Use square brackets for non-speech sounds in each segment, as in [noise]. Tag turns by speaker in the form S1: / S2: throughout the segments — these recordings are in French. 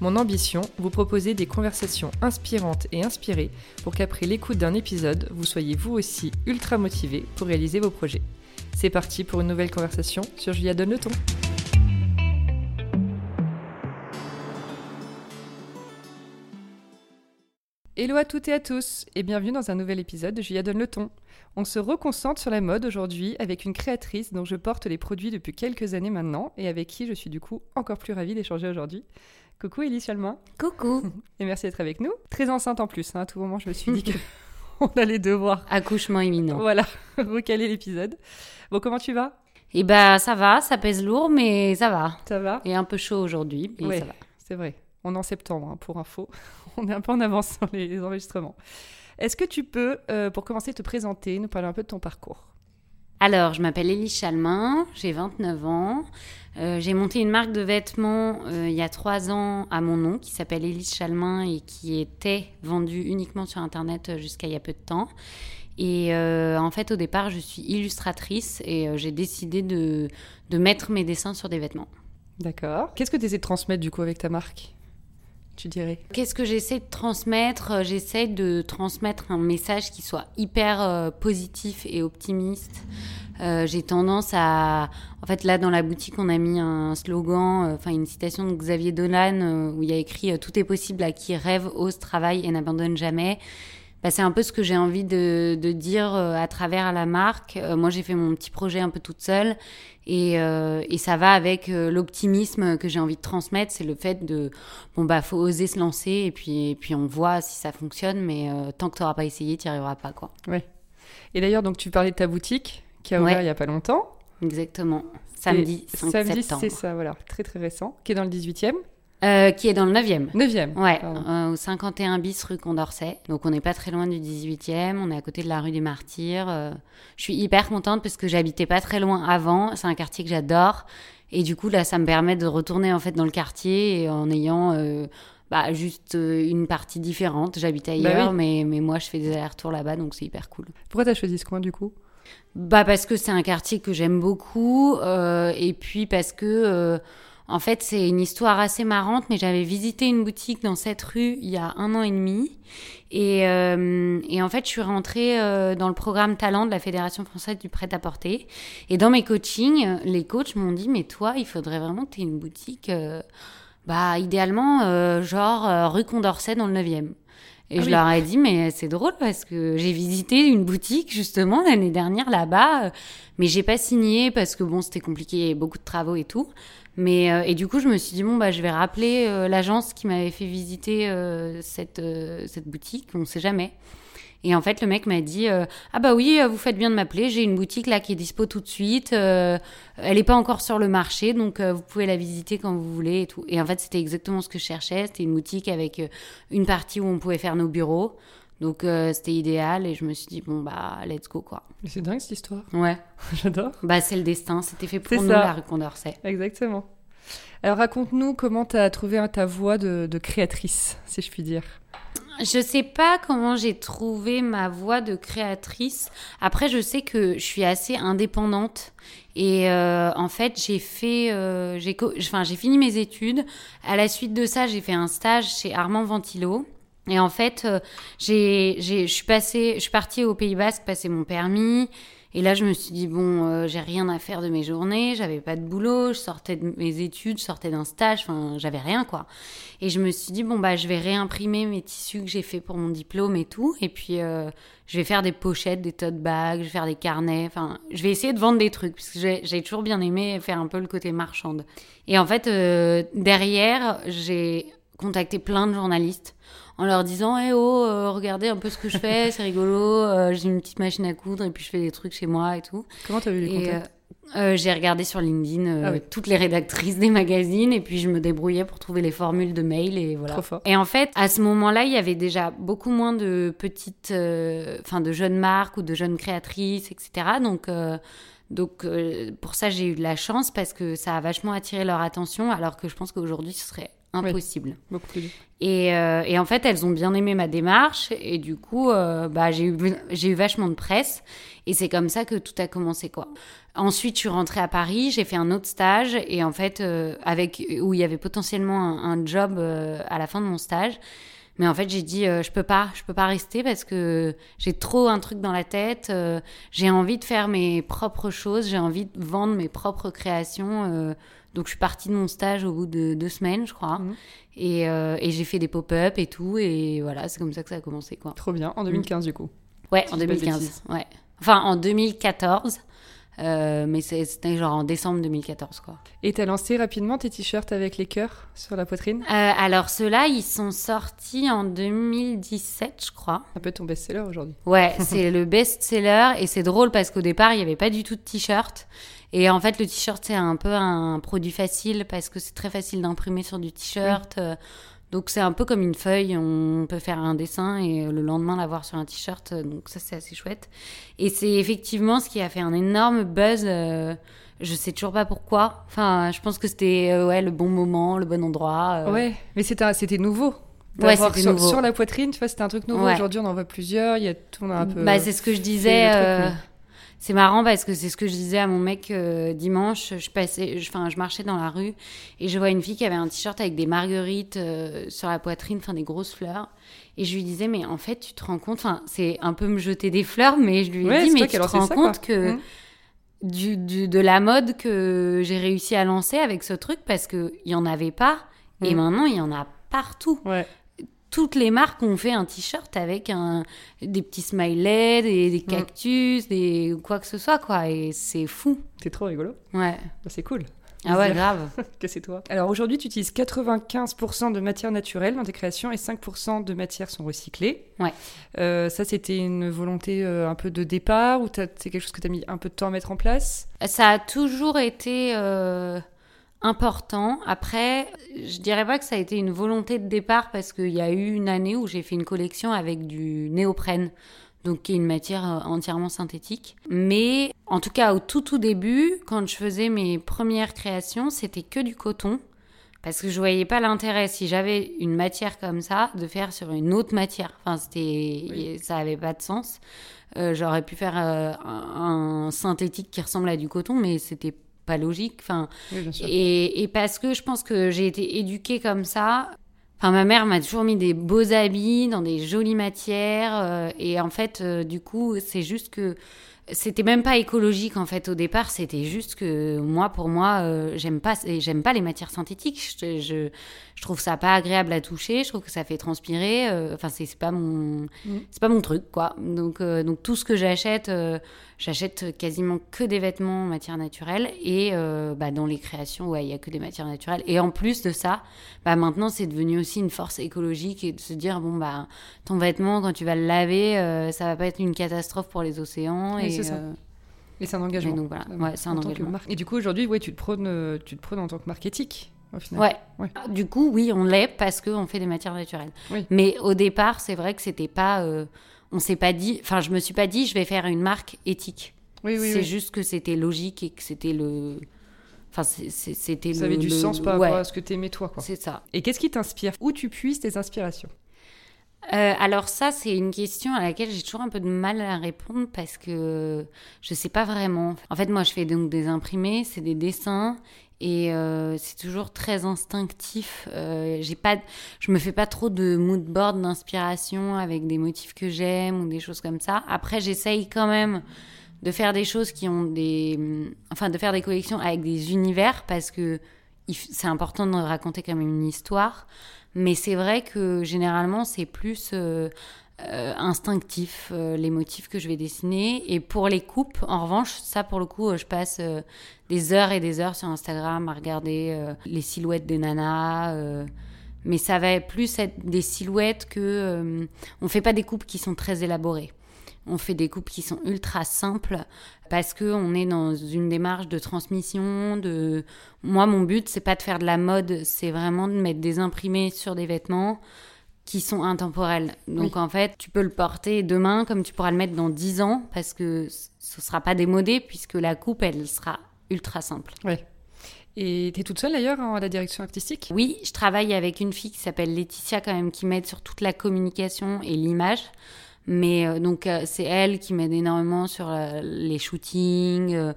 S1: Mon ambition, vous proposer des conversations inspirantes et inspirées pour qu'après l'écoute d'un épisode, vous soyez vous aussi ultra motivé pour réaliser vos projets. C'est parti pour une nouvelle conversation sur Julia Donne le ton. Hello à toutes et à tous et bienvenue dans un nouvel épisode de Julia Donne le ton. On se reconcentre sur la mode aujourd'hui avec une créatrice dont je porte les produits depuis quelques années maintenant et avec qui je suis du coup encore plus ravie d'échanger aujourd'hui. Coucou Elise Chalmin.
S2: Coucou. [laughs]
S1: Et merci d'être avec nous. Très enceinte en plus, hein. à tout moment je me suis dit que [laughs] on allait devoir...
S2: Accouchement imminent.
S1: Voilà, [laughs] recaler l'épisode. Bon, comment tu vas?
S2: Eh ben ça va, ça pèse lourd, mais ça va.
S1: Ça va?
S2: Et un peu chaud aujourd'hui, mais ça va.
S1: C'est vrai. On est en septembre, hein, pour info. On est un peu en avance sur les enregistrements. Est-ce que tu peux, euh, pour commencer, te présenter, nous parler un peu de ton parcours?
S2: Alors, je m'appelle Élie Chalmin, j'ai 29 ans. Euh, j'ai monté une marque de vêtements euh, il y a trois ans à mon nom qui s'appelle Élise Chalmin et qui était vendue uniquement sur Internet jusqu'à il y a peu de temps. Et en fait, au départ, je suis illustratrice et j'ai décidé de, de mettre mes dessins sur des vêtements.
S1: D'accord. Qu'est-ce que tu essaies de transmettre du coup avec ta marque? Tu dirais
S2: Qu'est-ce que j'essaie de transmettre? Euh, J'essaie de transmettre un message qui soit hyper euh, positif et optimiste. Euh, j'ai tendance à... En fait, là, dans la boutique, on a mis un slogan, enfin une citation de Xavier Dolan, où il a écrit Tout est possible à qui rêve, ose, travaille et n'abandonne jamais bah, c'est un peu ce que j'ai envie de, de dire euh, à travers la marque. Euh, moi, j'ai fait mon petit projet un peu toute seule et, euh, et ça va avec l'optimisme que j'ai envie de transmettre. C'est le fait de, bon, bah, faut oser se lancer et puis, et puis on voit si ça fonctionne, mais tant que tu n'auras pas essayé, tu n'y arriveras pas, quoi.
S1: Ouais. Et d'ailleurs, donc, tu parlais de ta boutique qui a ouvert il n'y a pas longtemps.
S2: Exactement. Samedi 5
S1: Samedi, c'est ça, voilà. Très, très récent. Qui est dans le 18e.
S2: Euh, qui est dans le 9e.
S1: 9e.
S2: Ouais, euh, au 51 bis rue Condorcet. Donc on n'est pas très loin du 18e, on est à côté de la rue des Martyrs. Euh, je suis hyper contente parce que j'habitais pas très loin avant, c'est un quartier que j'adore et du coup là ça me permet de retourner en fait dans le quartier en ayant bah, juste une partie différente. J'habite bah ailleurs mais, mais moi je fais des allers-retours là-bas donc c'est hyper cool.
S1: Pourquoi tu as choisi ce coin du coup?
S2: Bah parce que c'est un quartier que j'aime beaucoup et puis parce que en fait, c'est une histoire assez marrante, mais j'avais visité une boutique dans cette rue il y a un an et demi. Et, euh, en fait, je suis rentrée euh, dans le programme Talent de la Fédération française du prêt-à-porter. Et dans mes coachings, les coachs m'ont dit, mais toi, il faudrait vraiment que tu aies une boutique, euh, bah, idéalement, genre rue Condorcet dans le 9e. Et ah je leur ai dit, mais c'est drôle parce que j'ai visité une boutique justement l'année dernière là-bas, mais j'ai pas signé parce que bon, c'était compliqué, beaucoup de travaux et tout. Mais euh, et du coup, je me suis dit bon bah je vais rappeler euh, l'agence qui m'avait fait visiter euh, cette cette boutique. On sait jamais. Et en fait, le mec m'a dit ah bah oui, vous faites bien de m'appeler. J'ai une boutique là qui est dispo tout de suite. elle n'est pas encore sur le marché, donc vous pouvez la visiter quand vous voulez et tout. Et en fait, c'était exactement ce que je cherchais. C'était une boutique avec une partie où on pouvait faire nos bureaux. Donc c'était idéal et je me suis dit bon bah let's go quoi.
S1: C'est dingue cette histoire.
S2: Ouais. [laughs]
S1: J'adore.
S2: Bah c'est le destin, c'était fait pour nous ça. la rue Condorcet.
S1: Exactement. Alors raconte-nous comment tu as trouvé ta voix de, créatrice, si je puis dire.
S2: Je sais pas comment j'ai trouvé ma voix de créatrice. Après, je sais que je suis assez indépendante et euh, en fait, j'ai fait, euh, j'ai, enfin, j'ai fini mes études. À la suite de ça, j'ai fait un stage chez Armand Ventilo. Et en fait, euh, j'ai, je suis je suis partie au Pays Basque passer mon permis. Et là, je me suis dit, bon, euh, j'ai rien à faire de mes journées, j'avais pas de boulot, je sortais de mes études, je sortais d'un stage, enfin, j'avais rien, quoi. Et je me suis dit, bon, bah, je vais réimprimer mes tissus que j'ai fait pour mon diplôme et tout. Et puis, euh, je vais faire des pochettes, des tote bags, je vais faire des carnets, enfin, je vais essayer de vendre des trucs, parce que j'ai toujours bien aimé faire un peu le côté marchande. Et en fait, derrière, j'ai contacté plein de journalistes en leur disant Eh oh, euh, regardez un peu ce que je fais, c'est rigolo, euh, j'ai une petite machine à coudre et puis je fais des trucs chez moi et tout.
S1: Comment t'as eu les contacts
S2: Euh, j'ai regardé sur LinkedIn
S1: Ah oui.
S2: toutes les rédactrices des magazines et puis je me débrouillais pour trouver les formules de mail et voilà.
S1: Trop fort.
S2: Et en fait, à ce moment-là, il y avait déjà beaucoup moins de petites, enfin de jeunes marques ou de jeunes créatrices, etc. Donc, donc euh, pour ça, j'ai eu de la chance parce que ça a vachement attiré leur attention, alors que je pense qu'aujourd'hui, ce serait impossible.
S1: Beaucoup plus.
S2: Et, euh, et en fait, elles ont bien aimé ma démarche et du coup, euh, bah, j'ai eu, eu vachement de presse et c'est comme ça que tout a commencé, quoi. Ensuite, je suis rentrée à Paris, j'ai fait un autre stage et en fait, euh, avec où il y avait potentiellement un, un job à la fin de mon stage. Mais en fait, j'ai dit, euh, je peux pas, je peux pas rester parce que j'ai trop un truc dans la tête. euh, j'ai envie de faire mes propres choses, j'ai envie de vendre mes propres créations. euh, donc, je suis partie de mon stage au bout de deux semaines, je crois.
S1: Mhm.
S2: Et, euh, et j'ai fait des pop-up et tout. Et voilà, c'est comme ça que ça a commencé, quoi.
S1: Trop bien. En 2015, du coup.
S2: Ouais,
S1: Si
S2: en
S1: je dis pas de
S2: 2015.
S1: bêtises.
S2: Ouais. Enfin, en 2014. euh, mais c'était genre en décembre 2014, quoi.
S1: Et t'as lancé rapidement tes t-shirts avec les cœurs sur la poitrine?
S2: Euh, alors, ceux-là, ils sont sortis en 2017, je crois.
S1: Un peu ton best-seller aujourd'hui.
S2: Ouais, c'est le best-seller et c'est drôle parce qu'au départ, il n'y avait pas du tout de t-shirt. Et en fait, le t-shirt, c'est un peu un produit facile parce que c'est très facile d'imprimer sur du t-shirt. Euh, Donc, c'est un peu comme une feuille. On peut faire un dessin et le lendemain l'avoir sur un t-shirt. Donc, ça, c'est assez chouette. Et c'est effectivement ce qui a fait un énorme buzz. euh, Je sais toujours pas pourquoi. Enfin, je pense que c'était euh, ouais, le bon moment, le bon endroit. euh.
S1: Ouais, mais c'était nouveau.
S2: Ouais,
S1: sur,
S2: nouveau.
S1: sur la poitrine, tu vois, c'était un truc nouveau.
S2: Ouais.
S1: Aujourd'hui, on en voit plusieurs. Il y a tout, on a un peu.
S2: Bah, c'est ce que je disais. C'est marrant parce que c'est ce que je disais à mon mec euh, dimanche. Je passais, enfin, je marchais dans la rue et je vois une fille qui avait un t-shirt avec des marguerites euh, sur la poitrine, enfin des grosses fleurs. Et je lui disais, mais en fait, tu te rends compte, enfin, c'est un peu me jeter des fleurs, mais je lui ai
S1: Ouais,
S2: dit, mais tu te rends
S1: ça,
S2: compte que
S1: Mhm.
S2: du, du- de la mode que j'ai réussi à lancer avec ce truc parce qu'il n'y en avait pas et
S1: Mhm.
S2: maintenant il y en a partout
S1: Ouais.
S2: Toutes les marques ont fait un t-shirt avec un, des petits smileys, des, des cactus, des quoi que ce soit, quoi. Et c'est fou.
S1: C'est trop rigolo.
S2: Ouais.
S1: Bah, c'est cool.
S2: Ah ouais, grave. [laughs]
S1: que c'est toi. Alors aujourd'hui, tu utilises 95% de matière naturelle dans tes créations et 5% de matières sont recyclées.
S2: Ouais.
S1: Euh, ça, c'était une volonté euh, un peu de départ ou c'est quelque chose que tu as mis un peu de temps à mettre en place?
S2: Ça a toujours été euh, important. Après, je dirais pas que ça a été une volonté de départ parce qu'il y a eu une année où j'ai fait une collection avec du néoprène. Donc, qui est une matière euh, entièrement synthétique. Mais, en tout cas, au tout, tout début, quand je faisais mes premières créations, c'était que du coton. Parce que je voyais pas l'intérêt, si j'avais une matière comme ça, de faire sur une autre matière. Enfin, c'était,
S1: Oui.
S2: ça avait pas de sens. Euh, J'aurais pu faire euh, un, un synthétique qui ressemble à du coton, mais c'était pas logique. Enfin,
S1: Oui,
S2: et, et parce que je pense que j'ai été éduquée comme ça. Enfin, ma mère m'a toujours mis des beaux habits dans des jolies matières. euh, et en fait, euh, du coup, c'est juste que c'était même pas écologique en fait au départ. C'était juste que moi, pour moi, euh, j'aime pas, j'aime pas les matières synthétiques. Je, je, je trouve ça pas agréable à toucher. Je trouve que ça fait transpirer. euh, Enfin, c'est c'est pas mon,
S1: Mhm.
S2: c'est pas mon truc quoi. Donc, euh, donc tout ce que j'achète. euh, J'achète quasiment que des vêtements en matière naturelle et bah, dans les créations, ouais, il y a que des matières naturelles. Et en plus de ça, bah, maintenant c'est devenu aussi une force écologique et de se dire bon bah ton vêtement quand tu vas le laver, ça va pas être une catastrophe pour les océans.
S1: Oui,
S2: et,
S1: ça. Et c'est un
S2: et
S1: engagement.
S2: donc voilà, ouais, c'est un
S1: En
S2: engagement.
S1: Et du coup, aujourd'hui, ouais, tu te prônes, tu te prônes en tant que marque éthique, au final.
S2: Ouais.
S1: Ouais.
S2: Du coup, oui, on l'est parce qu'on fait des matières naturelles.
S1: Oui.
S2: Mais au départ, c'est vrai que c'était pas. euh, on s'est pas dit. Enfin, je me suis pas dit, je vais faire une marque éthique.
S1: Oui, oui,
S2: c'est
S1: oui.
S2: juste que c'était logique et que c'était le. Enfin, c'était
S1: Ça
S2: le.
S1: avait du
S2: le-
S1: sens par
S2: ouais,
S1: rapport à ce que t'aimais toi, quoi.
S2: C'est ça.
S1: Et qu'est-ce qui t'inspire? Où tu puisses tes inspirations?
S2: Euh, alors ça, c'est une question à laquelle j'ai toujours un peu de mal à répondre parce que je sais pas vraiment. En fait, moi, je fais donc des imprimés, c'est des dessins et euh, c'est toujours très instinctif. Euh, j'ai pas, je me fais pas trop de mood board d'inspiration avec des motifs que j'aime ou des choses comme ça. Après, j'essaye quand même de faire des choses qui ont des, enfin, de faire des collections avec des univers parce que c'est important de raconter quand même une histoire. Mais c'est vrai que généralement, c'est plus euh, euh, instinctif, euh, les motifs que je vais dessiner. Et pour les coupes, en revanche, ça, pour le coup, je passe des heures et des heures sur Instagram à regarder les silhouettes des nanas. mais ça va plus être des silhouettes que... on fait pas des coupes qui sont très élaborées. On fait des coupes qui sont ultra simples parce que on est dans une démarche de transmission. De moi, mon but c'est pas de faire de la mode, c'est vraiment de mettre des imprimés sur des vêtements qui sont intemporels. Donc en fait, tu peux le porter demain comme tu pourras le mettre dans 10 ans parce que ce sera pas démodé puisque la coupe elle sera ultra simple.
S1: Ouais. Et tu es toute seule d'ailleurs à la direction artistique?
S2: Oui, je travaille avec une fille qui s'appelle Laetitia quand même qui m'aide sur toute la communication et l'image. Mais euh, donc euh, c'est elle qui m'aide énormément sur euh, les shootings,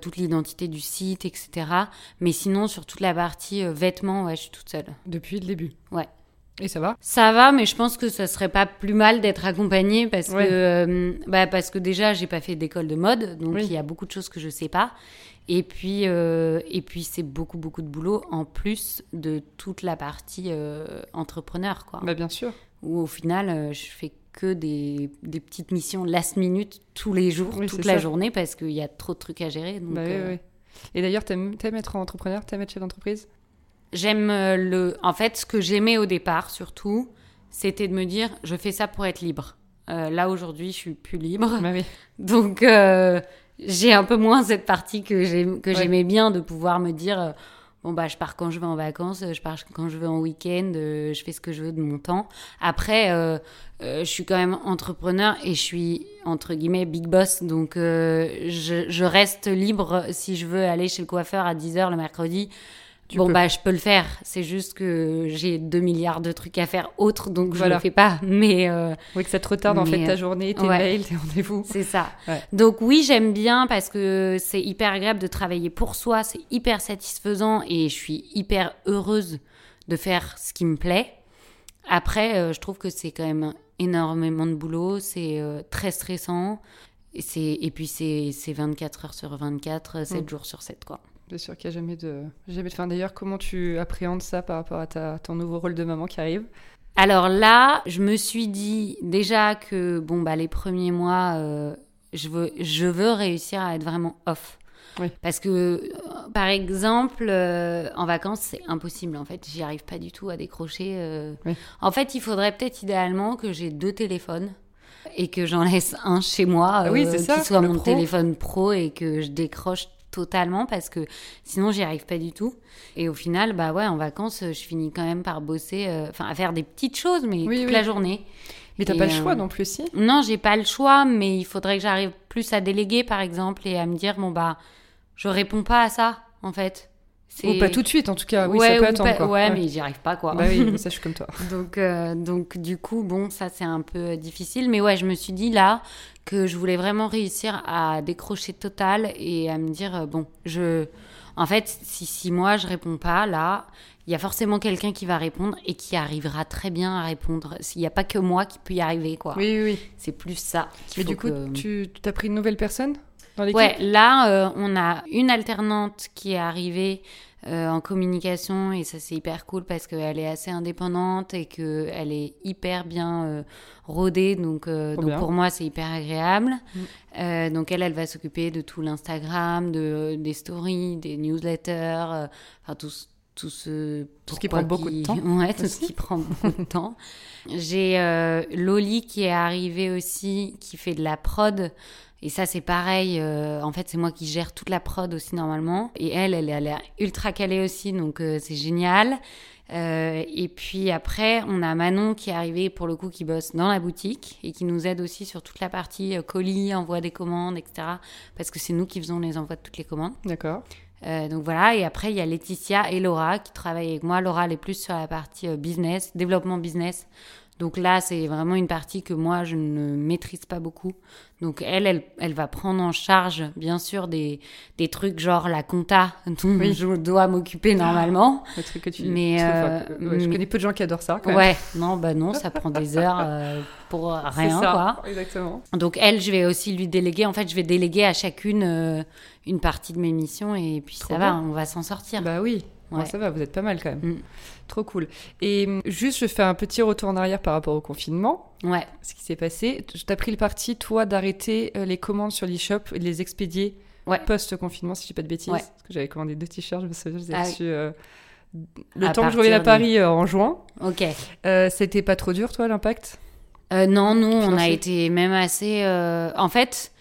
S2: toute l'identité du site, etc. Mais sinon sur toute la partie vêtements, ouais, je suis toute seule.
S1: Depuis le début.
S2: Ouais.
S1: Et ça va?
S2: Ça va, mais je pense que ça serait pas plus mal d'être accompagnée parce que bah parce que déjà j'ai pas fait d'école de mode, donc il y a beaucoup de choses que je sais pas. Et puis, et puis c'est beaucoup, beaucoup de boulot en plus de toute la partie entrepreneur. Quoi.
S1: Bah bien sûr.
S2: Où au final, je fais que des, des, petites missions last minute tous les jours, toute la journée, parce qu'il y a trop de trucs à gérer. Donc,
S1: bah euh, Et d'ailleurs, t'aimes aimes être entrepreneur T'aimes être chef d'entreprise?
S2: J'aime euh, le. En fait, ce que j'aimais au départ, surtout, c'était de me dire je fais ça pour être libre. Euh, là, aujourd'hui, je suis plus libre.
S1: Bah. [laughs]
S2: Donc, j'ai un peu moins cette partie que j'aimais bien de pouvoir me dire bon bah je pars quand je veux en vacances, je pars quand je veux en week-end, euh, je fais ce que je veux de mon temps. Après, euh, euh, je suis quand même entrepreneur et je suis entre guillemets big boss, donc je, je, reste libre si je veux aller chez le coiffeur à 10h le mercredi bon, bah, je peux le faire. C'est juste que j'ai 2 milliards de trucs à faire autres, donc je le fais pas. Mais. Euh,
S1: oui, que ça te retarde en fait ta journée, tes mails, tes rendez-vous.
S2: C'est ça. Donc, oui, j'aime bien parce que c'est hyper agréable de travailler pour soi, c'est hyper satisfaisant et je suis hyper heureuse de faire ce qui me plaît. Après, euh, je trouve que c'est quand même énormément de boulot, c'est euh, très stressant. Et, et puis, c'est 24 heures sur 24, 7 mm. jours sur 7, quoi.
S1: Bien sûr qu'il n'y a jamais de, jamais de fin. D'ailleurs, comment tu appréhendes ça par rapport à ta, ton nouveau rôle de maman qui arrive?
S2: Alors là, je me suis dit déjà que bon, bah, les premiers mois, euh, je, veux, je veux réussir à être vraiment off.
S1: Oui.
S2: Parce que, euh, par exemple, euh, en vacances, c'est impossible. En fait, j'y arrive pas du tout à décrocher. En fait, il faudrait peut-être idéalement que j'ai deux téléphones et que j'en laisse un chez moi,
S1: oui, qui
S2: soit mon téléphone pro et que je décroche totalement parce que sinon j'y arrive pas du tout. Et au final, bah ouais, en vacances, je finis quand même par bosser, euh, enfin à faire des petites choses, mais toute la journée.
S1: Mais t'as pas le choix euh, non plus, si?
S2: Non, j'ai pas le choix, mais il faudrait que j'arrive plus à déléguer, par exemple, et à me dire bon bah, je réponds pas à ça, en fait.
S1: Ou pas tout de suite, en tout cas. Oui, ça peut attendre.
S2: Ouais, mais j'y arrive pas, quoi.
S1: Bah oui, ça, je suis comme [laughs] toi.
S2: donc, euh, donc, du coup, bon, ça, c'est un peu difficile. Mais ouais, je me suis dit là que je voulais vraiment réussir à décrocher total et à me dire, euh, bon, je. En fait, si, si moi, je réponds pas, là, il y a forcément quelqu'un qui va répondre et qui arrivera très bien à répondre. Il n'y a pas que moi qui peut y arriver, quoi.
S1: Oui, oui.
S2: C'est plus ça.
S1: Mais du coup, tu as pris une nouvelle personne
S2: Ouais, là, euh, on a une alternante qui est arrivée euh, en communication et ça c'est hyper cool parce qu'elle est assez indépendante et qu'elle est hyper bien euh, rodée donc, donc pour moi c'est hyper agréable. Mm. donc elle, elle va s'occuper de tout l'Instagram, de, des stories, des newsletters, enfin tout, tout ce...
S1: Tout ce qui prend beaucoup de temps. [laughs]
S2: Ouais, tout ce qui prend beaucoup de temps. J'ai Loli qui est arrivée aussi, qui fait de la prod. Et ça, c'est pareil. Euh, en fait, c'est moi qui gère toute la prod aussi normalement. Et elle, elle, elle est ultra calée aussi, donc euh, c'est génial. Euh, et puis après, on a Manon qui est arrivée pour le coup, qui bosse dans la boutique et qui nous aide aussi sur toute la partie colis, envoi des commandes, etc. Parce que c'est nous qui faisons les envois de toutes les commandes.
S1: D'accord.
S2: donc voilà, et après il y a Laetitia et Laura qui travaillent avec moi. Laura elle est plus sur la partie business, développement business. Donc là, c'est vraiment une partie que moi, je ne maîtrise pas beaucoup. Donc elle, elle, elle va prendre en charge, bien sûr, des, des trucs genre la compta [laughs] dont je dois m'occuper normalement.
S1: Le truc que tu... Mais, euh, je connais peu de gens qui adorent ça. Quand même.
S2: Ouais, non, bah non, ça prend des heures [laughs] euh, pour rien,
S1: ça,
S2: quoi.
S1: Exactement.
S2: Donc elle, je vais aussi lui déléguer. En fait, je vais déléguer à chacune euh, une partie de mes missions et puis ça va, on va s'en sortir.
S1: Bah oui. Ouais. ça va, vous êtes pas mal quand même. Mm. Trop cool. Et hum, juste, je fais un petit retour en arrière par rapport au confinement.
S2: Ouais.
S1: Ce qui s'est passé. Tu as pris le parti, toi, d'arrêter euh, les commandes sur l'e-shop et de les expédier
S2: ouais.
S1: post-confinement, si je dis pas de bêtises? Parce que j'avais commandé deux t-shirts, je me souviens, je les ai
S2: ah
S1: reçus euh, le temps que je reviens à Paris euh, en juin.
S2: Ok.
S1: C'était pas trop dur, toi, l'impact?
S2: Non, nous, on a été même assez. En fait,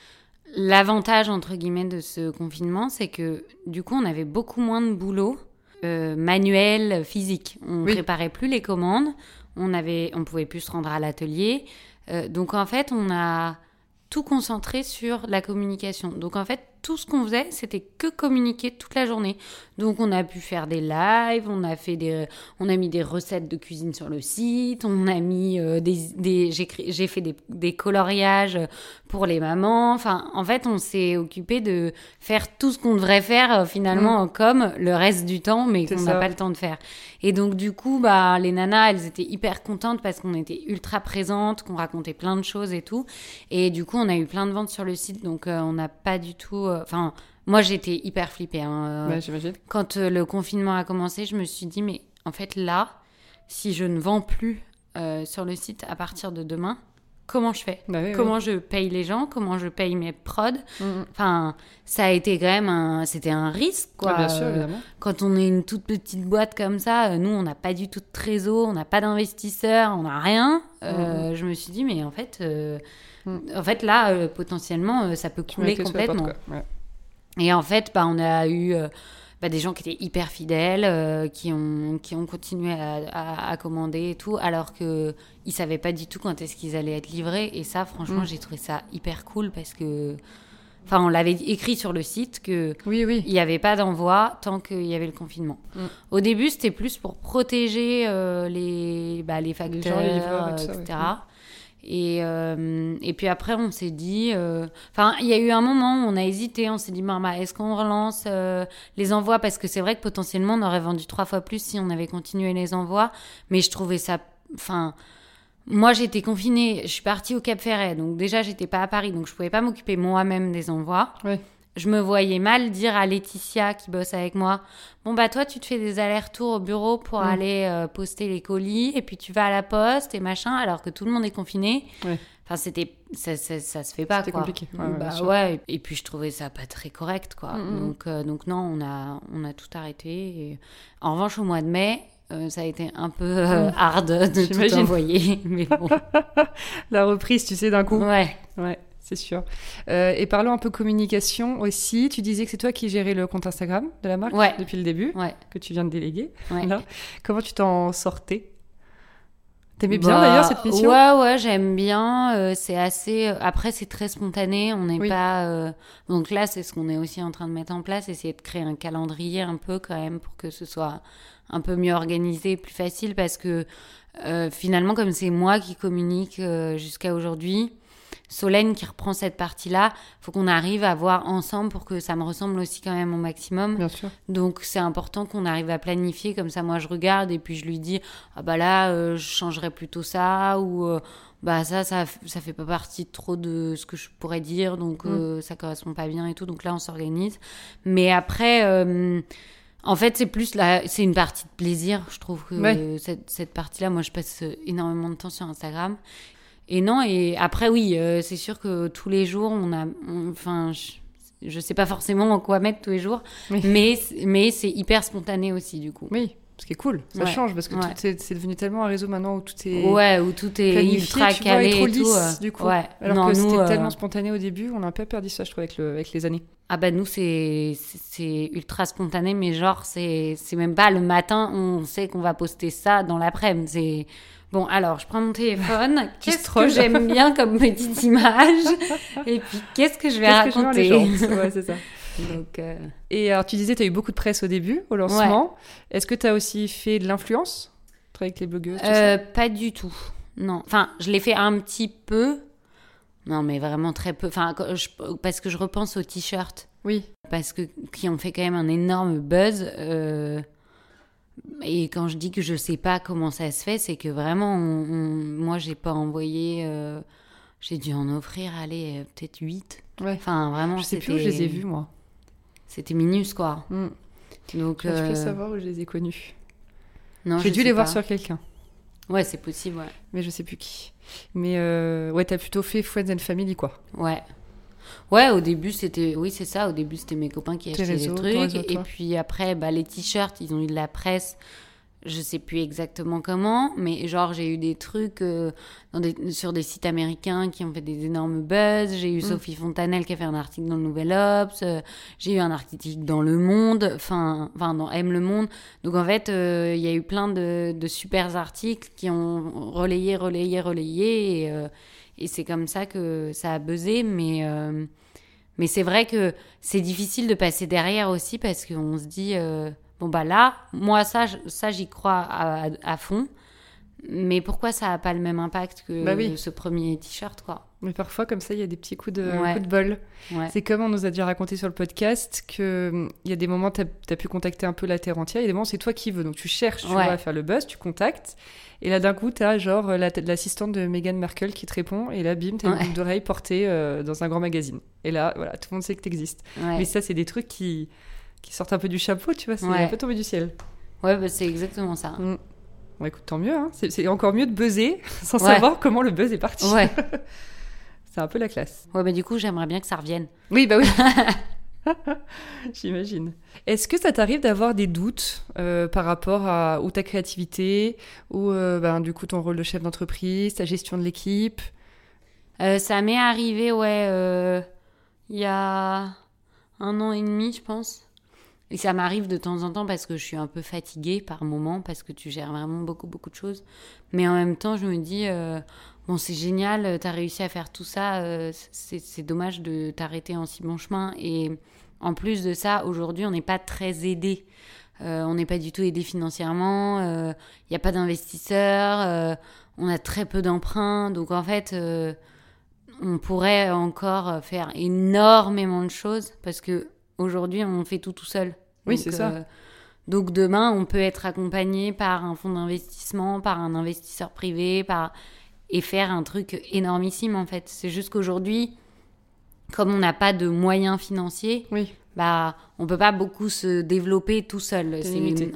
S2: l'avantage, entre guillemets, de ce confinement, c'est que du coup, on avait beaucoup moins de boulot euh, manuel, physique. On
S1: Oui.
S2: préparait plus les commandes, on, avait... on pouvait plus se rendre à l'atelier. Euh, donc, en fait, on a tout concentré sur la communication. Donc, en fait, tout ce qu'on faisait, c'était que communiquer toute la journée. Donc, on a pu faire des lives, on a fait des, on a mis des recettes de cuisine sur le site, on a mis euh, des, des j'ai fait des, des coloriages pour les mamans. Enfin, en fait, on s'est occupé de faire tout ce qu'on devrait faire euh, finalement comme le reste du temps, mais
S1: Mm.
S2: Qu'on n'a pas le temps de faire. Et donc, du coup, bah, les nanas, elles étaient hyper contentes parce qu'on était ultra présentes, qu'on racontait plein de choses et tout. Et du coup, on a eu plein de ventes sur le site, donc euh, on n'a pas du tout. Euh, Enfin, moi, j'étais hyper flippée. hein, euh,
S1: Ouais, j'imagine.
S2: quand euh, le confinement a commencé, je me suis dit, mais en fait, là, si je ne vends plus euh, sur le site à partir de demain, comment je fais?
S1: Bah oui, oui.
S2: Comment je paye les gens? Comment je paye mes prods?
S1: Mm, mm.
S2: Enfin, ça a été quand même un, c'était un risque, quoi.
S1: Ah, bien sûr, évidemment.
S2: quand on est une toute petite boîte comme ça, nous, on n'a pas du tout de trésor, on n'a pas d'investisseurs, on n'a rien. Euh, Je me suis dit, mais en fait, euh,
S1: Mm.
S2: en fait là, euh, potentiellement, euh, ça peut couler
S1: porte,
S2: complètement.
S1: Ouais.
S2: Et en fait, bah, on a eu euh, bah, des gens qui étaient hyper fidèles, qui, ont, qui ont continué à, à- à commander et tout, alors que ils savaient pas du tout quand est-ce qu'ils allaient être livrés. Et ça, franchement,
S1: Mm.
S2: j'ai trouvé ça hyper cool parce que, enfin, on l'avait écrit sur le site que
S1: Oui, oui.
S2: il n'y avait pas d'envoi tant qu'il y avait le confinement.
S1: Mm.
S2: Au début, c'était plus pour protéger euh, les, bah, les facteurs,
S1: gens, les livreurs et tout ça,
S2: etc.
S1: ouais.
S2: Et, euh, et puis après, on s'est dit... euh, Enfin, il y a eu un moment où on a hésité. On s'est dit, bah, est-ce qu'on relance euh, les envois? Parce que c'est vrai que potentiellement, on aurait vendu trois fois plus si on avait continué les envois. Mais je trouvais ça... Enfin... Moi, j'étais confinée, je suis partie au Cap Ferret, donc déjà, j'étais pas à Paris, donc je pouvais pas m'occuper moi-même des envois. Je me voyais mal dire à Laetitia qui bosse avec moi bon bah toi tu te fais des allers-retours au bureau pour
S1: Mm.
S2: aller euh, poster les colis et puis tu vas à la poste et machin alors que tout le monde est confiné
S1: Ouais.
S2: enfin c'était ça, ça, ça se fait pas
S1: C'était
S2: quoi
S1: compliqué. Ouais, ouais, bien
S2: bah ouais et puis je trouvais ça pas très correct quoi
S1: Mm, mm.
S2: donc euh, donc non on a on a tout arrêté et... en revanche au mois de mai euh, ça a été un peu euh,
S1: Mm.
S2: hard de tout envoyer [laughs] mais bon [laughs]
S1: La reprise, tu sais, d'un coup.
S2: ouais
S1: Ouais, c'est sûr. Euh, et parlons un peu communication aussi. Tu disais que c'est toi qui gérais le compte Instagram de la marque
S2: Ouais.
S1: depuis le début,
S2: ouais
S1: que tu viens de déléguer.
S2: ouais
S1: Là. Comment tu t'en sortais? T'aimais bien
S2: Bah,
S1: d'ailleurs cette mission?
S2: Ouais, ouais, j'aime bien. euh, c'est assez. Après, c'est très spontané. On n'est
S1: Oui.
S2: pas. euh, Donc là, c'est ce qu'on est aussi en train de mettre en place, essayer de créer un calendrier un peu quand même pour que ce soit un peu mieux organisé, plus facile, parce que euh, finalement, comme c'est moi qui communique euh, jusqu'à aujourd'hui. Solène qui reprend cette partie-là, faut qu'on arrive à voir ensemble pour que ça me ressemble aussi quand même au maximum.
S1: Bien sûr.
S2: Donc c'est important qu'on arrive à planifier comme ça. Moi je regarde et puis je lui dis ah bah là euh, je changerais plutôt ça ou euh, bah ça ça ça fait pas partie trop de ce que je pourrais dire donc euh, ça correspond pas bien et tout. Donc là on s'organise. Mais après en fait c'est plus là c'est une partie de plaisir. Je trouve que
S1: Ouais.
S2: cette cette partie-là moi je passe énormément de temps sur Instagram. Et non, et après, oui, euh, c'est sûr que tous les jours, on a. on- Enfin, je, je sais pas forcément en quoi mettre tous les jours,
S1: Oui.
S2: mais, mais c'est hyper spontané aussi, du coup.
S1: Oui, ce qui est cool. Ça
S2: Ouais.
S1: change parce que
S2: Ouais.
S1: c'est devenu tellement un réseau maintenant où tout est
S2: Ouais, où tout est
S1: planifié,
S2: ultra
S1: tu vois,
S2: calé
S1: et trop
S2: et tout.
S1: lisse,
S2: euh,
S1: du coup.
S2: Ouais.
S1: Alors
S2: non,
S1: que c'était
S2: euh,
S1: tellement spontané au début, on a un peu perdu ça, je trouve, avec, le, avec les années.
S2: Ah bah nous, c'est ultra spontané, mais genre, c'est c'est même pas le matin, on sait qu'on va poster ça dans l'après-midi. C'est... Bon, alors, je prends mon téléphone. [laughs] Qu'est-ce que j'aime bien comme petite image? Et puis, qu'est-ce que je vais
S1: que je
S2: raconter?
S1: gens Ouais, c'est ça. [laughs]
S2: Donc, euh,
S1: Et alors, tu disais, tu as eu beaucoup de presse au début, au lancement. Est-ce que tu as aussi fait de l'influence? Avec les blogueuses, tout
S2: Euh, pas du tout. Non. Enfin, je l'ai fait un petit peu. Non, mais vraiment très peu. Enfin, je- parce que je repense aux t-shirts.
S1: Oui.
S2: Parce que qui ont fait quand même un énorme buzz. euh, Et quand je dis que je sais pas comment ça se fait, c'est que vraiment, on- on- moi, j'ai pas envoyé. euh, J'ai dû en offrir, allez, euh, peut-être 8.
S1: Ouais.
S2: Enfin, vraiment,
S1: Je sais plus où je les ai vus, moi.
S2: C'était minus, quoi.
S1: Hmm.
S2: Donc,
S1: Tu peux
S2: euh,
S1: savoir où je les ai connus?
S2: non,
S1: J'ai
S2: je
S1: dû les voir sur quelqu'un,
S2: Ouais, c'est possible, ouais.
S1: mais je sais plus qui. Mais euh, ouais, t'as plutôt fait Friends and Family, quoi.
S2: Ouais. Ouais, au début, c'était. Oui, c'est ça. Au début, c'était mes copains qui achetaient
S1: réseaux,
S2: des trucs.
S1: réseau,
S2: et puis après, bah, les t-shirts, ils ont eu de la presse. je sais plus exactement comment, mais genre j'ai eu des trucs euh, dans des, sur des sites américains qui ont fait des énormes buzz. J'ai eu Sophie Fontanelle qui a fait un article dans le Nouvel Obs. euh, j'ai eu un article dans Le Monde, enfin, enfin dans Aime le Monde. Donc en fait, euh, il y a eu plein de, de super articles qui ont relayé, relayé, relayé, et, et c'est comme ça que ça a buzzé. Mais euh, mais c'est vrai que c'est difficile de passer derrière aussi parce qu'on se dit euh, bon bah là, moi ça, ça j'y crois à, à fond. Mais pourquoi ça a pas le même impact que
S1: Bah oui.
S2: ce premier t-shirt quoi?
S1: Mais parfois, comme ça, il y a des petits coups de,
S2: Ouais.
S1: coups de bol.
S2: Ouais.
S1: C'est comme on nous a déjà raconté sur le podcast qu'il y a des moments, tu as, pu contacter un peu la Terre entière, il y a des moments, c'est toi qui veux. Donc tu cherches, tu
S2: Ouais.
S1: à faire le buzz, tu contactes. Et là, d'un coup, tu as genre la- l'assistante de Meghan Markle qui te répond. Et là, bim, tu as une boucle d'oreille portée euh, dans un grand magazine. Et là, voilà, tout le monde sait que tu existes. Mais ça, c'est des trucs qui, qui sortent un peu du chapeau, tu vois, c'est un peu tombé du ciel.
S2: Ouais, bah, c'est exactement ça.
S1: Mm. Bon, écoute, tant mieux. Hein. C'est encore mieux de buzzer [laughs] sans savoir comment le buzz est parti.
S2: Ouais. [laughs]
S1: c'est un peu la classe.
S2: Ouais, mais du coup, j'aimerais bien que ça revienne.
S1: Oui, bah oui. [laughs] [laughs] J'imagine. Est-ce que ça t'arrive d'avoir des doutes euh, par rapport à ou ta créativité ou euh, ben, du coup ton rôle de chef d'entreprise, ta gestion de l'équipe?
S2: Euh, ça m'est arrivé, ouais, il y a un an et demi, je pense. Et ça m'arrive de temps en temps parce que je suis un peu fatiguée par moment, parce que tu gères vraiment beaucoup, beaucoup de choses. Mais en même temps, je me dis, bon, c'est génial, t'as réussi à faire tout ça, euh, c'est dommage de t'arrêter en si bon chemin. Et en plus de ça, aujourd'hui, on n'est pas très aidé. Euh, on n'est pas du tout aidé financièrement, il n'y a pas d'investisseurs, euh, on a très peu d'emprunts. Donc en fait, euh, on pourrait encore faire énormément de choses parce que aujourd'hui on fait tout tout seul.
S1: Oui, c'est ça.
S2: euh, donc demain on peut être accompagné par un fonds d'investissement, par un investisseur privé, par et faire un truc énormissime en fait. C'est juste qu'aujourd'hui, comme on n'a pas de moyens financiers,
S1: Oui.
S2: bah on peut pas beaucoup se développer tout seul.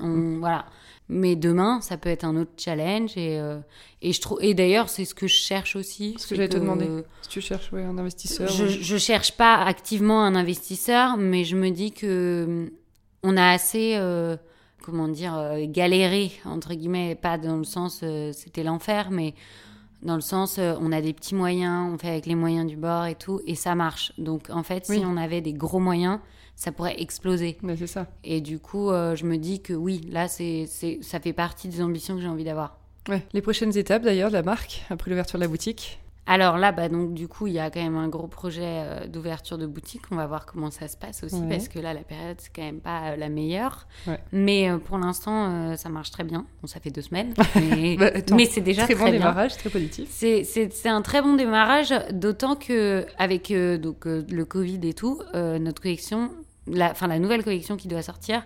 S2: On- voilà. Mais demain, ça peut être un autre challenge et euh, et je trouve et d'ailleurs c'est ce que je cherche aussi.
S1: Ce que j'allais te demander. Si tu cherches ouais, un investisseur.
S2: je, je cherche pas activement un investisseur, mais je me dis que on a assez, euh, comment dire, euh, galéré entre guillemets, pas dans le sens euh, c'était l'enfer, mais dans le sens euh, on a des petits moyens, on fait avec les moyens du bord et tout, et ça marche. Donc en fait,
S1: Oui.
S2: si on avait des gros moyens, ça pourrait exploser.
S1: Mais c'est ça.
S2: Et du coup, euh, je me dis que oui, là, c'est, c'est, ça fait partie des ambitions que j'ai envie d'avoir.
S1: Ouais. Les prochaines étapes d'ailleurs de la marque après l'ouverture de la boutique.
S2: Alors là, bah, donc, du coup, il y a quand même un gros projet euh, d'ouverture de boutique. On va voir comment ça se passe aussi,
S1: Ouais.
S2: parce que là, la période, c'est quand même pas euh, la meilleure.
S1: Ouais.
S2: Mais euh, pour l'instant, ça marche très bien. Bon, ça fait deux semaines, [laughs] mais,
S1: Bah,
S2: mais c'est déjà
S1: très
S2: très,
S1: bon
S2: bien.
S1: démarrage, très positif.
S2: C'est, un très bon démarrage, d'autant que avec donc, le Covid et tout, notre collection, la, enfin la nouvelle collection qui doit sortir,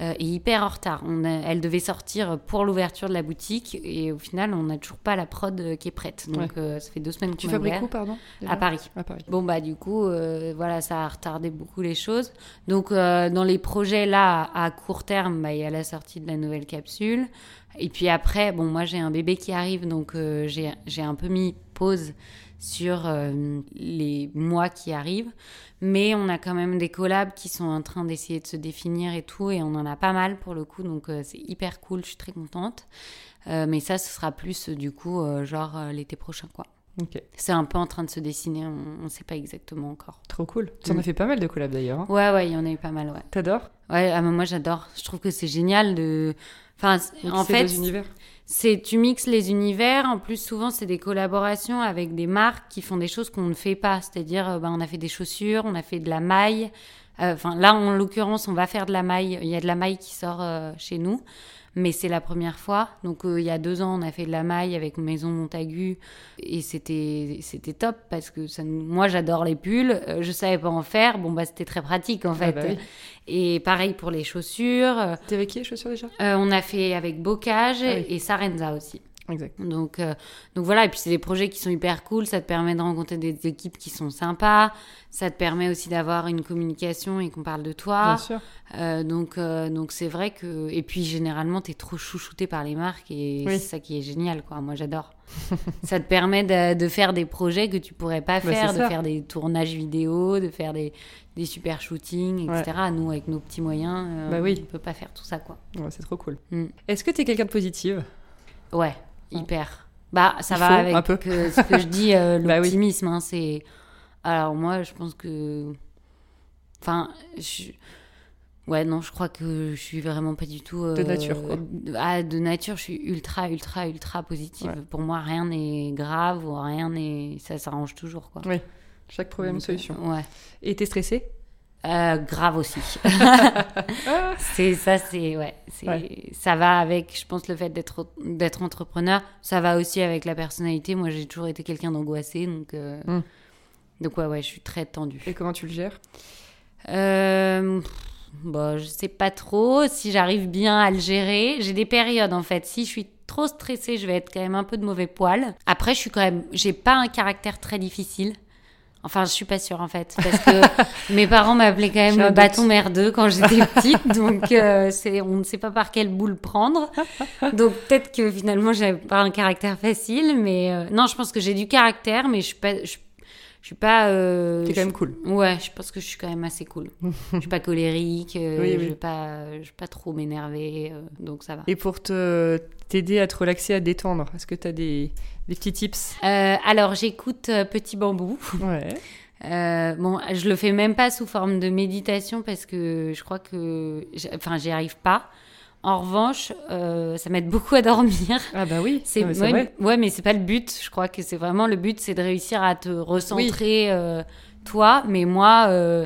S2: euh, est hyper en retard. On a- elle devait sortir pour l'ouverture de la boutique et au final, on n'a toujours pas la prod euh, qui est prête. Donc euh, ça fait deux semaines
S1: Tu
S2: qu'on a
S1: fabriques où, pardon
S2: À Paris.
S1: À Paris.
S2: Bon bah du coup euh, voilà ça a retardé beaucoup les choses. Donc dans les projets là à, court terme bah, il y a la sortie de la nouvelle capsule et puis après bon moi j'ai un bébé qui arrive donc j'ai un peu mis pause sur euh, les mois qui arrivent mais on a quand même des collabs qui sont en train d'essayer de se définir et tout et on en a pas mal pour le coup donc euh, c'est hyper cool je suis très contente Euh, mais ça ce sera plus du coup genre l'été prochain quoi
S1: Ok.
S2: c'est un peu en train de se dessiner, on ne sait pas exactement encore.
S1: Trop cool. Tu en
S2: Mm.
S1: as fait pas mal de collabs d'ailleurs. hein.
S2: Ouais, ouais, il y en a eu pas mal, ouais.
S1: T'adores?
S2: Ouais, ah, moi j'adore. Je trouve que c'est génial de. Enfin, en fait,
S1: deux univers.
S2: C'est tu mixes les univers. En plus, souvent, c'est des collaborations avec des marques qui font des choses qu'on ne fait pas. C'est-à-dire, ben, on a fait des chaussures, on a fait de la maille. Euh, Enfin, là, en l'occurrence, on va faire de la maille. Il y a de la maille qui sort euh, chez nous, mais c'est la première fois. Donc, euh, il y a deux ans, on a fait de la maille avec Maison Montagu et c'était c'était top parce que ça, moi, j'adore les pulls. Je savais pas en faire. Bon, bah, c'était très pratique en
S1: Ah
S2: fait.
S1: bah oui.
S2: Et pareil pour les chaussures.
S1: T'es avec qui les chaussures déjà?
S2: On a fait avec Bocage
S1: Ah oui.
S2: et Sarenza aussi.
S1: Exact.
S2: Donc, euh, donc voilà, et puis c'est des projets qui sont hyper cool, ça te permet de rencontrer des équipes qui sont sympas, ça te permet aussi d'avoir une communication et qu'on parle de toi.
S1: Bien sûr.
S2: Euh, donc euh, donc c'est vrai que... Et puis généralement, tu es trop chouchouté par les marques et
S1: Oui.
S2: c'est ça qui est génial, quoi. Moi, j'adore. [laughs] ça te permet de, de faire des projets que tu pourrais pas
S1: Bah,
S2: faire, de
S1: ça.
S2: faire des tournages vidéo, de faire des, des super shootings, etc. Nous, avec nos petits moyens,
S1: Bah oui.
S2: on peut pas faire tout ça, quoi.
S1: Ouais, c'est trop cool.
S2: Mm.
S1: Est-ce que tu es quelqu'un de positive
S2: Ouais, hyper. Bah, ça
S1: Il
S2: va
S1: faut,
S2: avec
S1: un peu.
S2: euh, ce que je dis, euh, [laughs]
S1: Bah oui.
S2: l'optimisme. hein, c'est... Alors, moi, je pense que. Enfin, je... ouais, non, je crois que je suis vraiment pas du tout. euh,
S1: De nature, quoi.
S2: Ah, de nature, je suis ultra, ultra, ultra positive.
S1: Ouais.
S2: Pour moi, rien n'est grave ou rien n'est. Ça s'arrange toujours, quoi.
S1: Oui. Chaque problème, une
S2: Donc,
S1: solution.
S2: euh, Ouais.
S1: Et t'es stressée?
S2: Euh, grave aussi. [laughs] [laughs] c'est ça, c'est ouais, ça va avec, je pense, le fait d'être d'être entrepreneur. Ça va aussi avec la personnalité. Moi, j'ai toujours été quelqu'un d'angoissé, donc euh,
S1: Mm.
S2: donc ouais, ouais, je suis très tendue.
S1: Et comment tu le gères?
S2: Euh, bon, je sais pas trop si j'arrive bien à le gérer. J'ai des périodes en fait. Si je suis trop stressée, je vais être quand même un peu de mauvais poil. Après, je suis quand même, j'ai pas un caractère très difficile. Enfin, je suis pas sûre en fait, parce que [laughs] mes parents m'appelaient quand même le bâton merdeux quand j'étais [laughs] petite, donc euh, on ne sait pas par quelle boule prendre. Donc peut-être que finalement j'avais pas un caractère facile, mais euh, non, je pense que j'ai du caractère, mais je suis pas, je, je suis pas. euh,
S1: T'es
S2: je
S1: quand même cool.
S2: Ouais, je pense que je suis quand même assez cool. [laughs] je suis pas colérique, euh,
S1: Oui,
S2: je
S1: oui.
S2: vais pas, je vais pas trop m'énerver, euh, donc ça va.
S1: Et pour te t'aider à te relaxer, à te détendre, est-ce que t'as des, des petits tips?
S2: Euh, alors j'écoute euh, Petit Bambou.
S1: Ouais. [laughs]
S2: Euh, bon, je le fais même pas sous forme de méditation parce que je crois que, enfin, j'y arrive pas. En revanche, euh, ça m'aide beaucoup à dormir.
S1: Ah bah oui,
S2: C'est ouais,
S1: vrai.
S2: ouais, mais c'est pas le but. Je crois que c'est vraiment le but, c'est de réussir à te recentrer euh, toi. Mais moi, euh,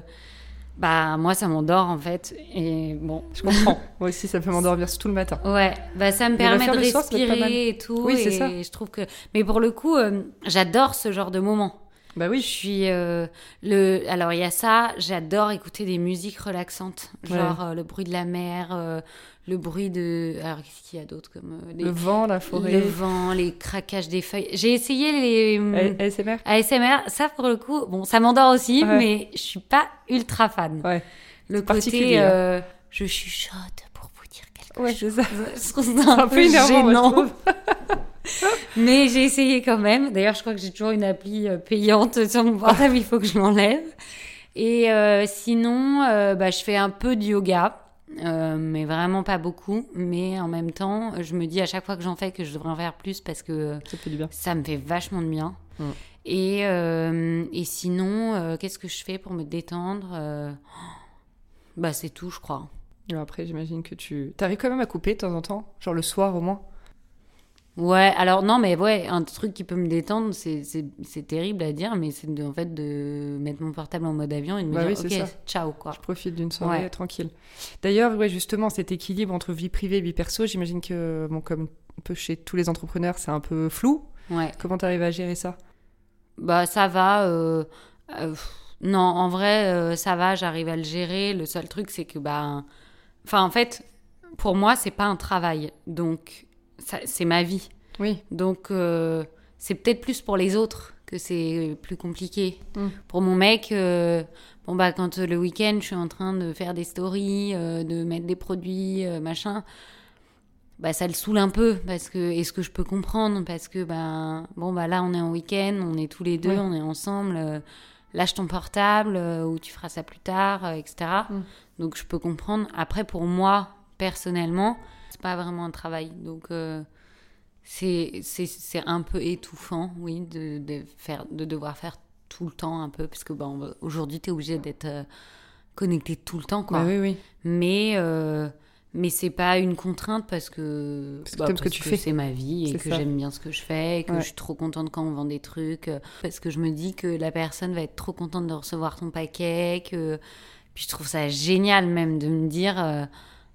S2: bah moi, ça m'endort en fait. Et bon,
S1: Je comprends. [laughs] Moi aussi, ça peut m'endormir tout le matin.
S2: Ouais, bah ça me
S1: le
S2: permet de
S1: le soir,
S2: respirer et tout.
S1: Oui, c'est ça.
S2: je trouve que. Mais pour le coup, j'adore ce genre de moment.
S1: Bah
S2: Je
S1: oui.
S2: suis euh, le. Alors il y a ça. J'adore écouter des musiques relaxantes, genre euh, le bruit de la mer, euh, le bruit de. Alors qu'est-ce qu'il y a d'autre comme les-
S1: Le vent, la forêt.
S2: le vent, les craquages des feuilles. J'ai essayé les
S1: ASMR
S2: ASMR. Ça pour le coup, bon, ça m'endort aussi,
S1: Ouais.
S2: mais je suis pas ultra fan.
S1: Ouais.
S2: Le côté,
S1: hein.
S2: je chuchote pour vous dire quelque
S1: Ouais,
S2: chose.
S1: c'est ça. [laughs]
S2: Je trouve ça un,
S1: un peu énervant, je
S2: gênant. [laughs] [laughs] Mais j'ai essayé quand même. D'ailleurs, je crois que j'ai toujours une appli euh, payante sur mon portable, il faut que je l'enlève. Et euh, sinon, euh, bah, je fais un peu de yoga, euh, mais vraiment pas beaucoup. Mais en même temps, je me dis à chaque fois que j'en fais que je devrais en faire plus parce que
S1: Ça fait du bien.
S2: ça me fait vachement de bien.
S1: Mm.
S2: Et, et sinon, qu'est-ce que je fais pour me détendre Bah, c'est tout, je crois.
S1: Et après, j'imagine que tu. T'arrives quand même à couper de temps en temps Genre le soir au moins
S2: Ouais, alors non, mais ouais, un truc qui peut me détendre, c'est terrible à dire, mais c'est en fait de mettre mon portable en mode avion et de me
S1: Bah
S2: dire,
S1: oui,
S2: ok,
S1: ça.
S2: ciao, quoi.
S1: Je profite d'une soirée
S2: Ouais.
S1: tranquille. D'ailleurs, ouais, justement, cet équilibre entre vie privée et vie perso, j'imagine que, bon, comme un peu chez tous les entrepreneurs, c'est un peu flou.
S2: Ouais,
S1: Comment t'arrives à gérer ça?
S2: Bah ça va. euh, euh, non, en vrai, euh, ça va, j'arrive à le gérer. Le seul truc, c'est que, bah. Enfin, en fait, pour moi, c'est pas un travail, donc c'est ma vie.
S1: Oui.
S2: Donc, euh, c'est peut-être plus pour les autres que c'est plus compliqué.
S1: Mm.
S2: Pour mon mec, euh, bon bah quand euh, le week-end, je suis en train de faire des stories, euh, de mettre des produits, machin, bah ça le saoule un peu parce que et ce que je peux comprendre parce que bah bon bah là on est en week-end, on est tous les deux, on est ensemble. lâche ton portable ou tu feras ça plus tard, etc.
S1: Mm.
S2: Donc je peux comprendre. Après pour moi personnellement, c'est pas vraiment un travail. Donc euh, c'est un peu étouffant, oui, de, de faire de devoir faire tout le temps un peu parce que bon aujourd'hui tu es obligé d'être euh, connecté tout le temps quoi.
S1: Bah oui, oui.
S2: Mais euh, mais c'est pas une contrainte parce que
S1: Parce que
S2: bah,
S1: t'aimes ce que tu fais.
S2: C'est ma vie et que j'aime bien ce que je fais et que
S1: Ouais.
S2: je suis trop contente quand on vend des trucs euh, parce que je me dis que la personne va être trop contente de recevoir ton paquet que puis je trouve ça génial même de me dire euh,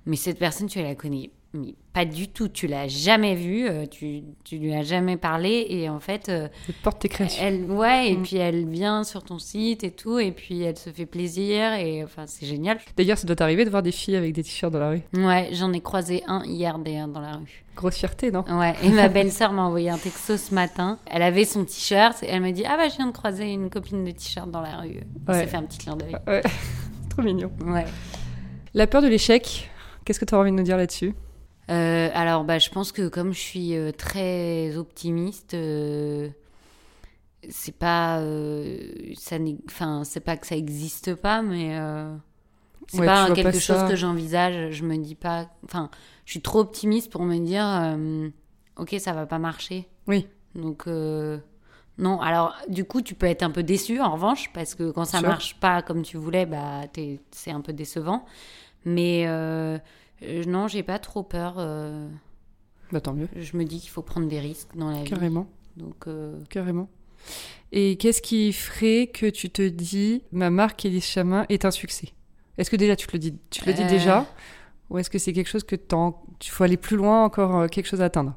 S2: mais cette personne tu la connais mais pas du tout. Tu l'as jamais vu, euh, tu, tu lui as jamais parlé. Et en fait, euh,
S1: Elle porte tes créations.
S2: elle, ouais, et
S1: Mm.
S2: puis elle vient sur ton site et tout. Et puis elle se fait plaisir. Et enfin, c'est génial.
S1: D'ailleurs, ça doit t'arriver de voir des filles avec des t-shirts dans la rue.
S2: Ouais, j'en ai croisé un hier d'ailleurs dans la rue.
S1: Grosse fierté, non?
S2: Ouais, et ma belle-sœur m'a envoyé un texto ce matin. Elle avait son t-shirt et elle me dit Ah bah je viens de croiser une copine de t-shirt dans la rue. On
S1: Ouais.
S2: s'est fait un petit clin d'œil.
S1: Ouais, [laughs] trop mignon.
S2: Ouais.
S1: La peur de l'échec, qu'est-ce que tu as envie de nous dire là-dessus?
S2: Euh, alors, bah, je pense que comme je suis euh, très optimiste, euh, c'est pas, euh, ça, n'est- enfin, c'est pas que ça existe pas, mais c'est
S1: Ouais,
S2: pas quelque
S1: pas
S2: chose
S1: ça.
S2: que j'envisage. Je me dis pas, enfin, je suis trop optimiste pour me dire, ok, ça va pas marcher.
S1: Oui.
S2: Donc non. Alors, du coup, tu peux être un peu déçu en revanche, parce que quand ça
S1: Sûr.
S2: marche pas comme tu voulais, bah, c'est un peu décevant. Mais euh, euh, non, j'ai pas trop peur. euh,
S1: Bah tant mieux,
S2: je me dis qu'il faut prendre des risques dans la vie.
S1: carrément,
S2: Donc, euh,
S1: carrément. Et qu'est-ce qui ferait que tu te dis ma marque Élise Chamin est un succès? Est-ce que déjà tu te le dis, tu te le dis
S2: Euh.
S1: déjà? Ou est-ce que c'est quelque chose que t'en- tu faut aller plus loin, encore euh, quelque chose à atteindre?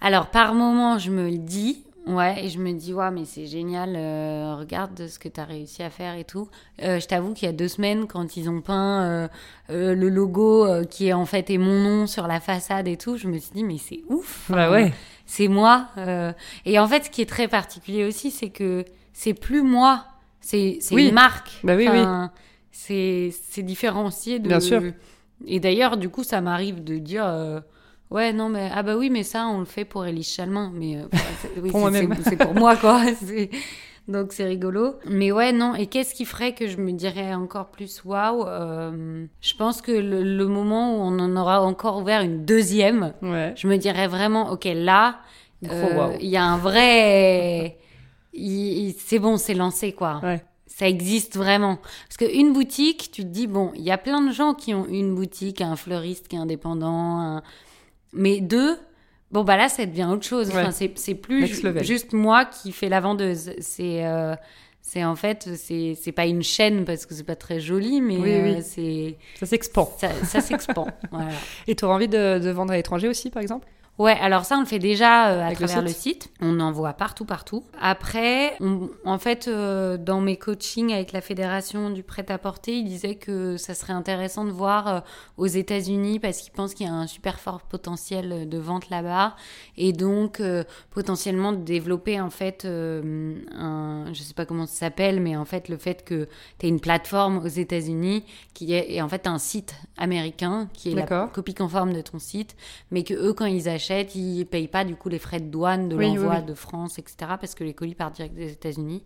S2: Alors, par moment, je me le dis. Ouais, et je me dis, ouais, mais c'est génial, euh, regarde ce que tu as réussi à faire et tout. Euh, je t'avoue qu'il y a deux semaines, quand ils ont peint euh, euh, le logo euh, qui est en fait est mon nom sur la façade et tout, je me suis dit, mais c'est ouf.
S1: Bah ouais,
S2: C'est moi. euh. Et en fait, ce qui est très particulier aussi, c'est que c'est plus moi, c'est c'est
S1: Oui.
S2: une marque.
S1: Bah oui,
S2: Enfin, C'est c'est différencié de.
S1: Bien sûr.
S2: Et d'ailleurs, du coup, ça m'arrive de dire. Ouais, non, mais ah bah oui, mais ça, on le fait pour Élise Chalmin. Mais euh, [laughs] oui,
S1: Pour moi-même.
S2: c'est- pour moi, quoi. [laughs] [laughs] Donc c'est rigolo. Mais ouais, non. Et qu'est-ce qui ferait que je me dirais encore plus waouh euh, Je pense que le, le moment où on en aura encore ouvert une deuxième,
S1: ouais.
S2: je me dirais vraiment, ok, là, euh, il y a un vrai. C'est bon, c'est lancé, quoi.
S1: Ouais.
S2: Ça existe vraiment. Parce qu'une boutique, tu te dis, bon, il y a plein de gens qui ont une boutique, un fleuriste qui est indépendant, un- mais deux, bon, bah là, ça devient autre chose.
S1: Ouais.
S2: Enfin, c'est plus ju- juste moi qui fais la vendeuse. C'est. euh, c'est en fait, c'est pas une chaîne parce que c'est pas très joli, mais
S1: Oui,
S2: euh,
S1: oui.
S2: c'est
S1: Ça s'expand.
S2: ça, ça s'expand. [laughs] voilà.
S1: Et tu auras envie de, de vendre à l'étranger aussi, par exemple?
S2: Ouais, alors ça, on le fait déjà euh, à
S1: Avec le
S2: travers le
S1: site
S2: site. On envoie partout, partout. Après, on- en fait, euh, dans mes coachings avec la fédération du prêt-à-porter, ils disaient que ça serait intéressant de voir euh, aux États-Unis parce qu'ils pensent qu'il y a un super fort potentiel de vente là-bas et donc potentiellement de développer en fait un, je sais pas comment ça s'appelle, mais en fait le fait que tu aies une plateforme aux États-Unis qui est et en fait un site américain qui est la copie conforme de ton site, mais que eux quand ils achètent, ils payent pas du coup les frais de douane de
S1: Oui,
S2: l'envoi
S1: oui.
S2: de France, etc. parce que les colis partent direct des États-Unis.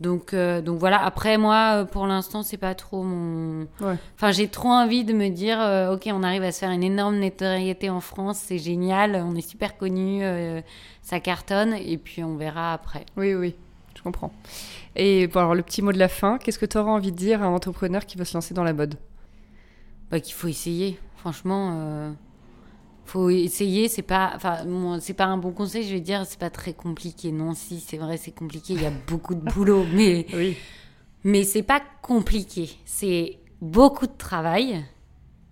S2: Donc, euh, donc voilà. Après, moi, euh, pour l'instant, c'est pas trop mon.
S1: Ouais.
S2: Enfin, j'ai trop envie de me dire, euh, ok, on arrive à se faire une énorme notoriété en France, c'est génial, on est super connus, euh, ça cartonne, et puis on verra après.
S1: Oui, oui, je comprends. Et bon, alors, le petit mot de la fin, qu'est-ce que tu auras envie de dire à un entrepreneur qui veut se lancer dans la mode?
S2: Bah, qu'il faut essayer. Franchement, faut essayer. C'est pas, enfin, c'est pas un bon conseil. Je vais dire, c'est pas très compliqué. Non, si, c'est vrai, c'est compliqué. Il y a [laughs] beaucoup de boulot, mais
S1: Oui.
S2: mais c'est pas compliqué. C'est beaucoup de travail.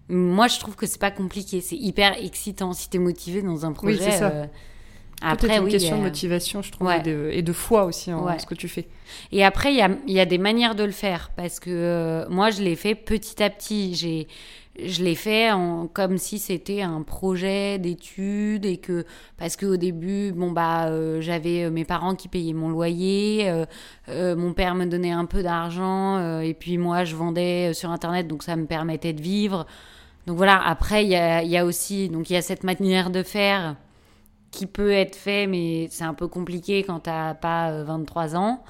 S2: Moi, je trouve que c'est pas compliqué. C'est hyper excitant si t'es motivé dans un projet.
S1: c'est ça.
S2: euh, Après,
S1: une
S2: oui.
S1: question de
S2: euh,
S1: motivation, je trouve,
S2: ouais.
S1: et, de, et de foi aussi en
S2: Ouais.
S1: ce que tu fais.
S2: Et après, il y a, y a des manières de le faire parce que euh, moi, je l'ai fait petit à petit. J'ai, je l'ai fait comme si c'était un projet d'études et que parce qu'au début, bon bah, euh, j'avais euh, mes parents qui payaient mon loyer, euh, mon père me donnait un peu d'argent et puis moi, je vendais sur internet, donc ça me permettait de vivre. Donc voilà. Après, il y a, y a aussi, donc il y a cette manière de faire qui peut être fait, mais c'est un peu compliqué quand t'as pas euh, 23 ans.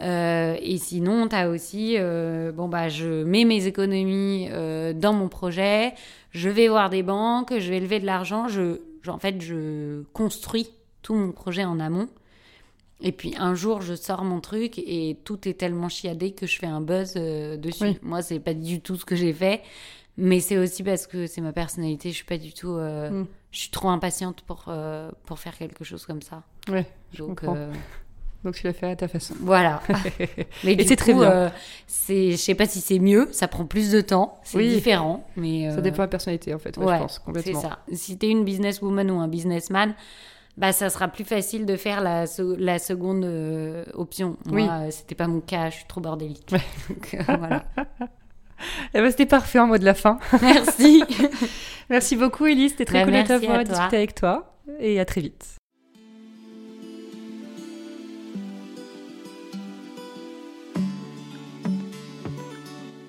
S2: Euh, et sinon, tu as aussi, euh, bon, bah, je mets mes économies euh, dans mon projet, je vais voir des banques, je vais lever de l'argent, je, je- en fait, je construis tout mon projet en amont. Et puis un jour, je sors mon truc et tout est tellement chiadé que je fais un buzz dessus.
S1: Oui.
S2: Moi, c'est pas du tout ce que j'ai fait, mais c'est aussi parce que c'est ma personnalité. Je suis pas du tout.
S1: Mm.
S2: Je suis trop impatiente pour, pour faire quelque chose comme ça.
S1: Ouais,
S2: Donc.
S1: Donc tu l'as fait à ta façon.
S2: Voilà. [laughs] mais
S1: Et c'est très bien.
S2: euh, c'est, je sais pas si c'est mieux, ça prend plus de temps, c'est
S1: Oui.
S2: différent, mais
S1: Ça
S2: euh,
S1: dépend de la personnalité en fait, ouais,
S2: ouais,
S1: je pense, complètement.
S2: C'est ça. Si t'es une businesswoman ou un businessman, bah ça sera plus facile de faire la, se- la seconde euh, option. Moi,
S1: Oui.
S2: euh, c'était pas mon cas, je suis trop bordélique.
S1: Ouais. [laughs]
S2: Donc, voilà. [laughs]
S1: Eh ben, c'était parfait en mot de la fin.
S2: Merci.
S1: Merci beaucoup Elise, c'était très
S2: Bah,
S1: cool de discuté avec toi et à très vite.